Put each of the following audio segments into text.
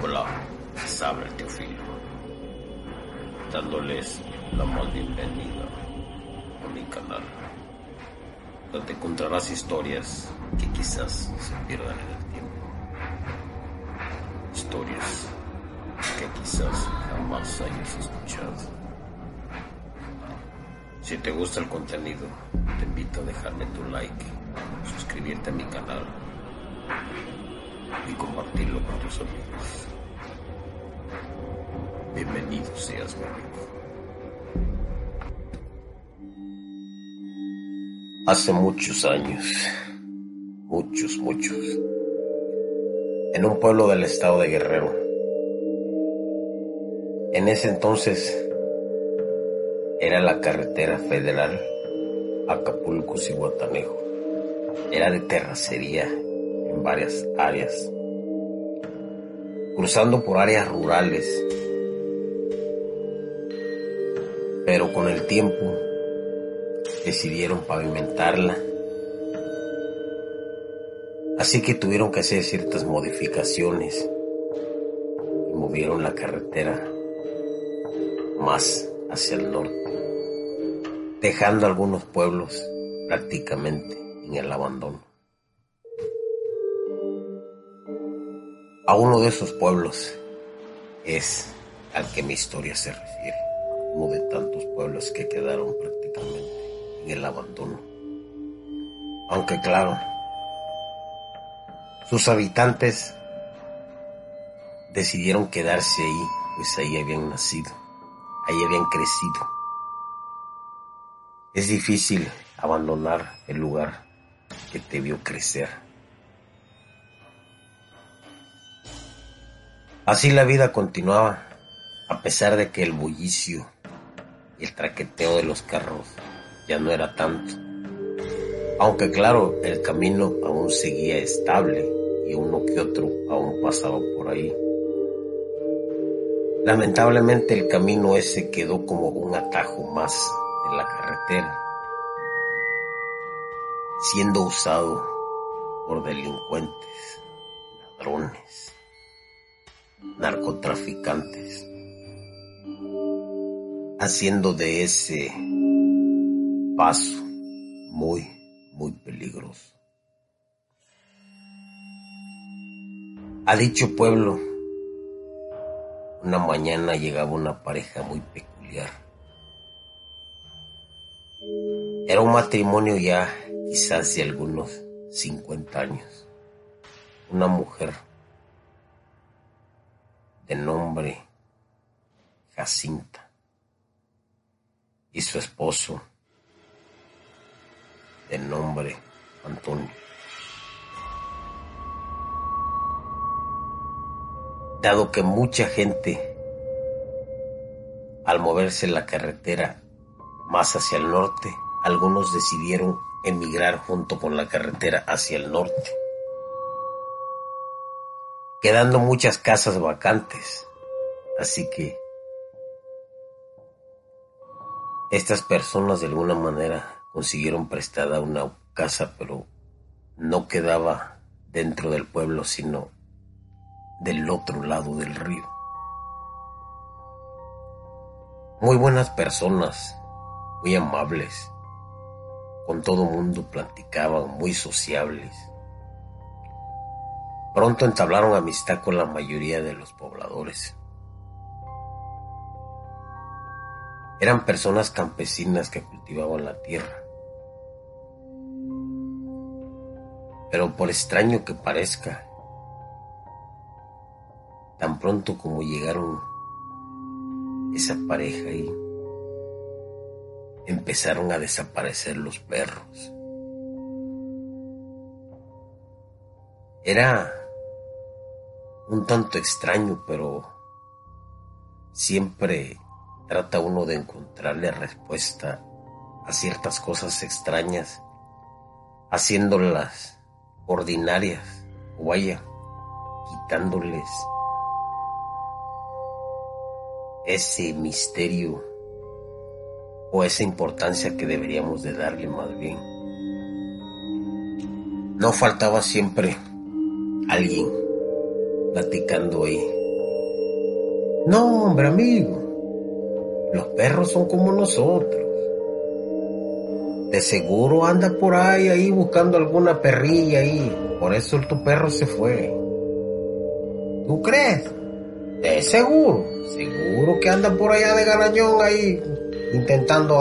Hola, sabe el Teofilo, dándoles la más bienvenida a mi canal, donde encontrarás historias que quizás se pierdan en el tiempo, historias que quizás jamás hayas escuchado. Si te gusta el contenido, te invito a dejarme tu like, suscribirte a mi canal y compartirlo con tus amigos. Bienvenido seas, mi amigo. Hace muchos años, muchos, muchos, en un pueblo del estado de Guerrero, en ese entonces era la carretera federal Acapulco-Cihuatanejo. Era de terracería varias áreas, cruzando por áreas rurales. Pero con el tiempo decidieron pavimentarla. Así que tuvieron que hacer ciertas modificaciones y movieron la carretera más hacia el norte, dejando algunos pueblos prácticamente en el abandono. A uno de esos pueblos es al que mi historia se refiere, uno de tantos pueblos que quedaron prácticamente en el abandono. Aunque claro, sus habitantes decidieron quedarse ahí, pues ahí habían nacido, ahí habían crecido. Es difícil abandonar el lugar que te vio crecer. Así la vida continuaba, a pesar de que el bullicio y el traqueteo de los carros ya no era tanto. Aunque claro, el camino aún seguía estable y uno que otro aún pasaba por ahí. Lamentablemente el camino ese quedó como un atajo más de la carretera, siendo usado por delincuentes, ladrones, narcotraficantes, haciendo de ese paso muy, muy peligroso. A dicho pueblo, una mañana llegaba una pareja muy peculiar. Era un matrimonio ya quizás de algunos 50 años. Una mujer nombre Jacinta y su esposo de nombre Antonio. Dado que mucha gente al moverse la carretera más hacia el norte, algunos decidieron emigrar junto con la carretera hacia el norte, quedando muchas casas vacantes. Así que estas personas de alguna manera consiguieron prestada una casa, pero no quedaba dentro del pueblo, sino del otro lado del río. Muy buenas personas, muy amables, con todo mundo platicaban, muy sociables. Pronto entablaron amistad con la mayoría de los pobladores. Eran personas campesinas que cultivaban la tierra. Pero por extraño que parezca, tan pronto como llegaron esa pareja y empezaron a desaparecer los perros. Era un tanto extraño, pero siempre trata uno de encontrarle respuesta a ciertas cosas extrañas, haciéndolas ordinarias, o vaya, quitándoles ese misterio o esa importancia que deberíamos de darle más bien. No faltaba siempre alguien platicando ahí No, hombre, amigo. Los perros son como nosotros. De seguro anda por ahí, ahí buscando alguna perrilla ahí. Por eso tu perro se fue. ¿Tú crees? De seguro. Seguro que anda por allá de garañón ahí, intentando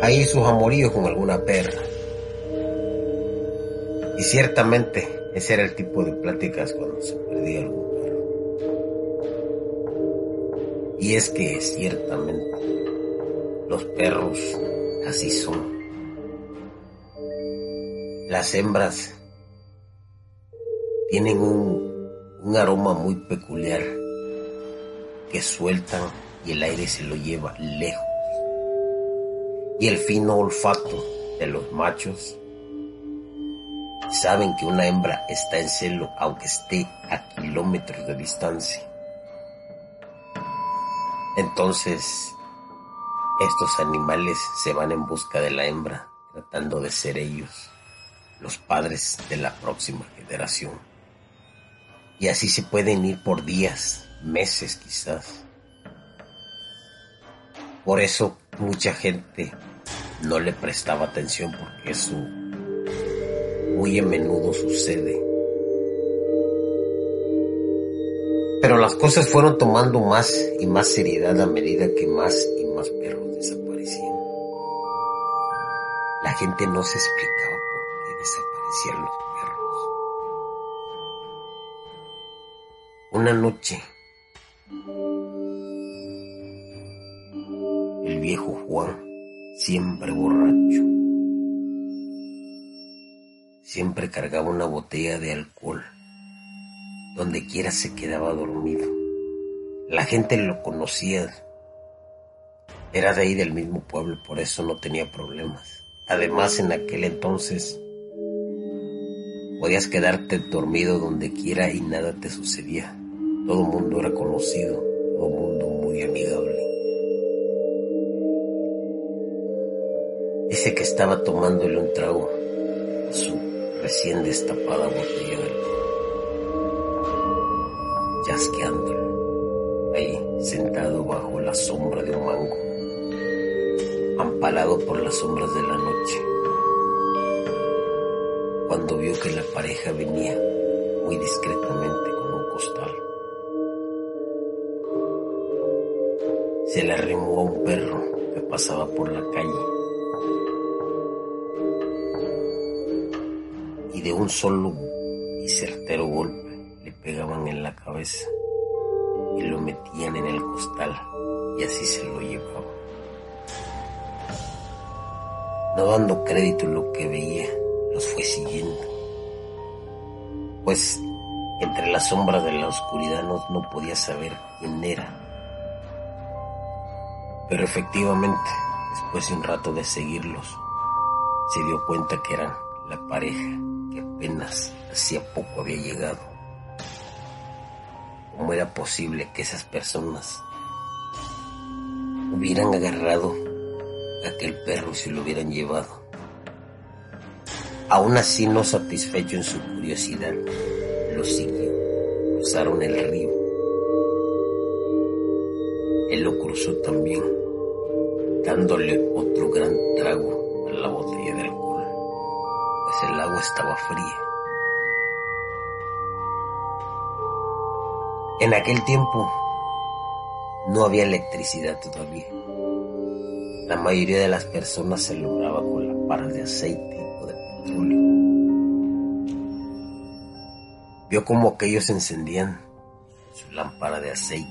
ahí sus amoríos con alguna perra. Y ciertamente ese era el tipo de pláticas cuando se perdía algún perro. Y es que ciertamente los perros así son. Las hembras tienen un, un aroma muy peculiar que sueltan y el aire se lo lleva lejos. Y el fino olfato de los machos saben que una hembra está en celo aunque esté a kilómetros de distancia. Entonces, estos animales se van en busca de la hembra, tratando de ser ellos los padres de la próxima generación. Y así se pueden ir por días, meses quizás. Por eso mucha gente no le prestaba atención porque eso muy a menudo sucede. Pero las cosas fueron tomando más y más seriedad a medida que más y más perros desaparecían. La gente no se explicaba desaparecieron los perros. Una noche, el viejo Juan, siempre borracho, siempre cargaba una botella de alcohol. Donde quiera se quedaba dormido. La gente lo conocía. Era de ahí del mismo pueblo, por eso no tenía problemas. Además, en aquel entonces Podías quedarte dormido donde quiera y nada te sucedía. Todo mundo era conocido, todo mundo muy amigable. Dice que estaba tomándole un trago recién destapada botella de chasqueándolo, ahí sentado bajo la sombra de un mango, amparado por las sombras de la noche. Cuando vio que la pareja venía muy discretamente con un costal. Se le arrimó a un perro que pasaba por la calle de un solo y certero golpe le pegaban en la cabeza y lo metían en el costal y así se lo llevaban. No dando crédito a lo que veía, los fue siguiendo. Pues entre las sombras de la oscuridad no, no podía saber quién era. Pero efectivamente, después de un rato de seguirlos, se dio cuenta que eran la pareja apenas hacía poco había llegado. ¿Cómo era posible que esas personas hubieran agarrado a aquel perro se lo hubieran llevado? Aún así no satisfecho en su curiosidad, lo siguió. Cruzaron el río. Él lo cruzó también, dándole otro gran trago a la botella de alcohol, el agua estaba fría. En aquel tiempo no había electricidad todavía. La mayoría de las personas se lograba con la para de aceite Vio como aquellos encendían su lámpara de aceite.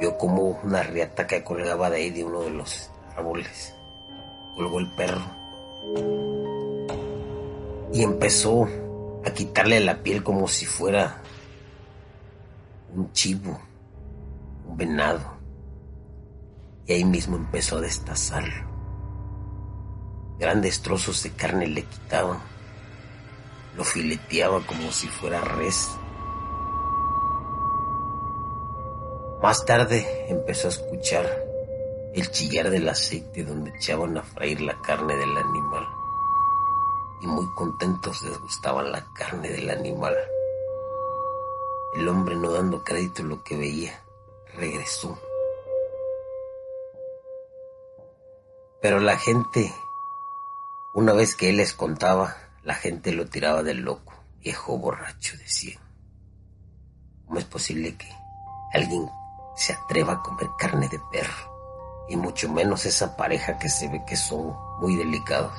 Vio como una riata que colgaba de ahí de uno de los árboles. Colgó el perro. Y empezó a quitarle la piel como si fuera un chivo, un venado. Y ahí mismo empezó a destazarlo. Grandes trozos de carne le quitaban. Lo fileteaba como si fuera res. Más tarde empezó a escuchar el chillar del aceite donde echaban a freír la carne del animal. Y muy contentos les gustaba la carne del animal. El hombre, no dando crédito a lo que veía, regresó. Pero la gente, una vez que él les contaba, la gente lo tiraba del loco, viejo borracho, decían. ¿Cómo es posible que alguien se atreva a comer carne de perro? Y mucho menos esa pareja que se ve que son muy delicados.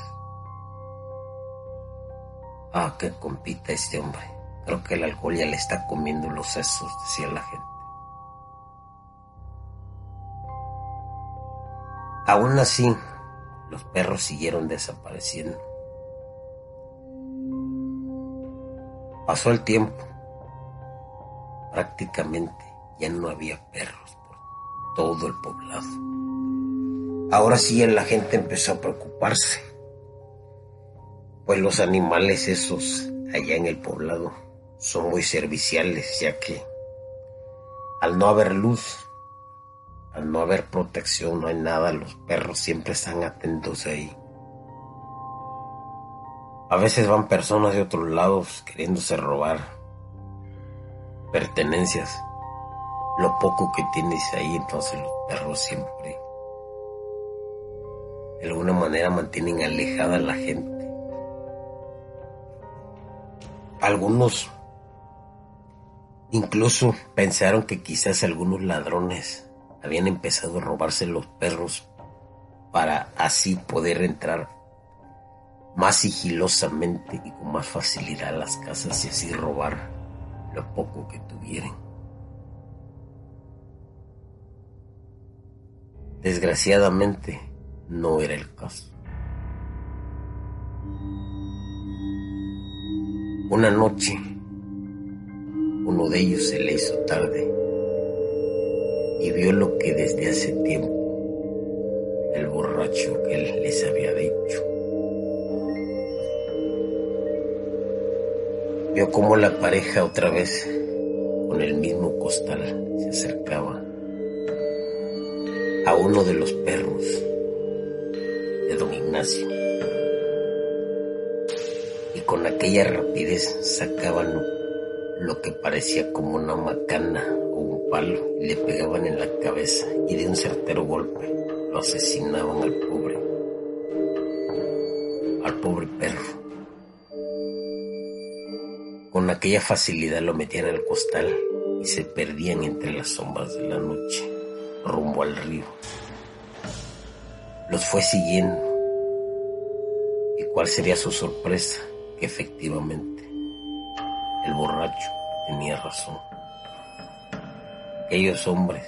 Ah, qué compita este hombre. Creo que el alcohol ya le está comiendo los sesos, decía la gente. Aún así, los perros siguieron desapareciendo. Pasó el tiempo. Prácticamente ya no había perros por todo el poblado. Ahora sí la gente empezó a preocuparse pues los animales esos allá en el poblado son muy serviciales, ya que al no haber luz, al no haber protección, no hay nada, los perros siempre están atentos ahí. A veces van personas de otros lados queriéndose robar pertenencias, lo poco que tienes ahí, entonces los perros siempre de alguna manera mantienen alejada a la gente algunos incluso pensaron que quizás algunos ladrones habían empezado a robarse los perros para así poder entrar más sigilosamente y con más facilidad a las casas y así robar lo poco que tuvieran. Desgraciadamente no era el caso. Una noche, uno de ellos se le hizo tarde y vio lo que desde hace tiempo el borracho que él les había dicho. Vio cómo la pareja otra vez, con el mismo costal, se acercaba a uno de los perros Ignacio con aquella rapidez sacaban lo que parecía como una macana o un palo y le pegaban en la cabeza y de un certero golpe lo asesinaban al pobre, al pobre perro. Con aquella facilidad lo metían al costal y se perdían entre las sombras de la noche, rumbo al río. Los fue siguiendo. ¿Y cuál sería su sorpresa? efectivamente el borracho tenía razón. Aquellos hombres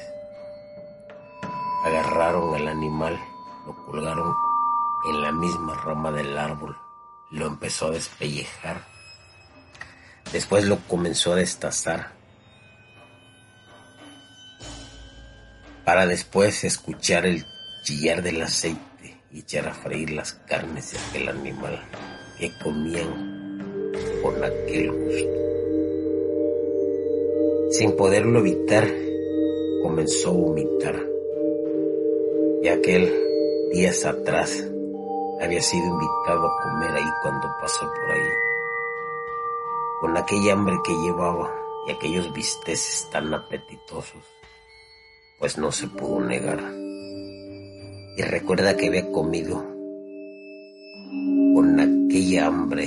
agarraron al animal, lo colgaron en la misma rama del árbol, lo empezó a despellejar. Después lo comenzó a destazar. Para después escuchar el chillar del aceite y echar a freír las carnes de aquel animal que comían con aquel gusto. Sin poderlo evitar, comenzó a vomitar. Y aquel días atrás había sido invitado a comer ahí cuando pasó por ahí. Con aquella hambre que llevaba y aquellos bisteces tan apetitosos, pues no se pudo negar. Y recuerda que había comido con aquella hambre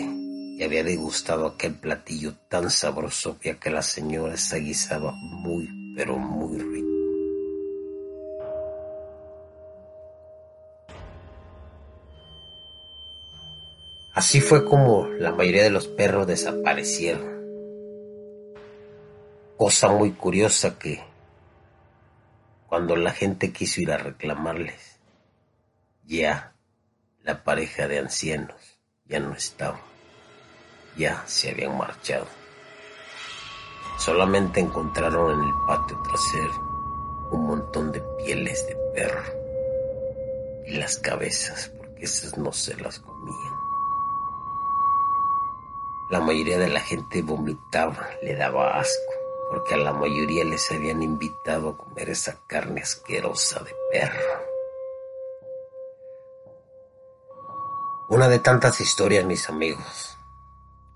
y había degustado aquel platillo tan sabroso que la señora se guisaba muy, pero muy rico. Así fue como la mayoría de los perros desaparecieron. Cosa muy curiosa que cuando la gente quiso ir a reclamarles, ya la pareja de ancianos ya no estaba, ya se habían marchado. Solamente encontraron en el patio trasero un montón de pieles de perro y las cabezas, porque esas no se las comían. La mayoría de la gente vomitaba, le daba asco, porque a la mayoría les habían invitado a comer esa carne asquerosa de perro. Una de tantas historias, mis amigos.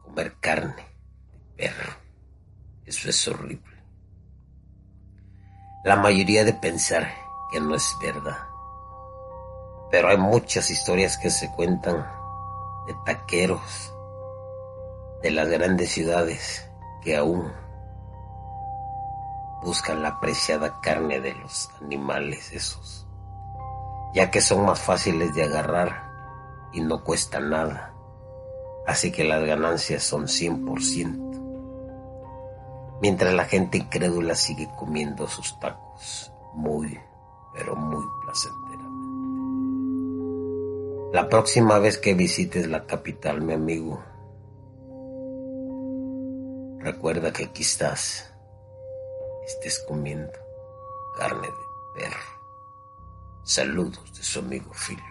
Comer carne de perro. Eso es horrible. La mayoría de pensar que no es verdad. Pero hay muchas historias que se cuentan de taqueros de las grandes ciudades que aún buscan la preciada carne de los animales esos, ya que son más fáciles de agarrar y no cuesta nada, así que las ganancias son 100%, mientras la gente incrédula sigue comiendo sus tacos muy, pero muy placenteramente. La próxima vez que visites la capital, mi amigo, recuerda que aquí estás estés comiendo carne de perro. Saludos de su amigo Phil.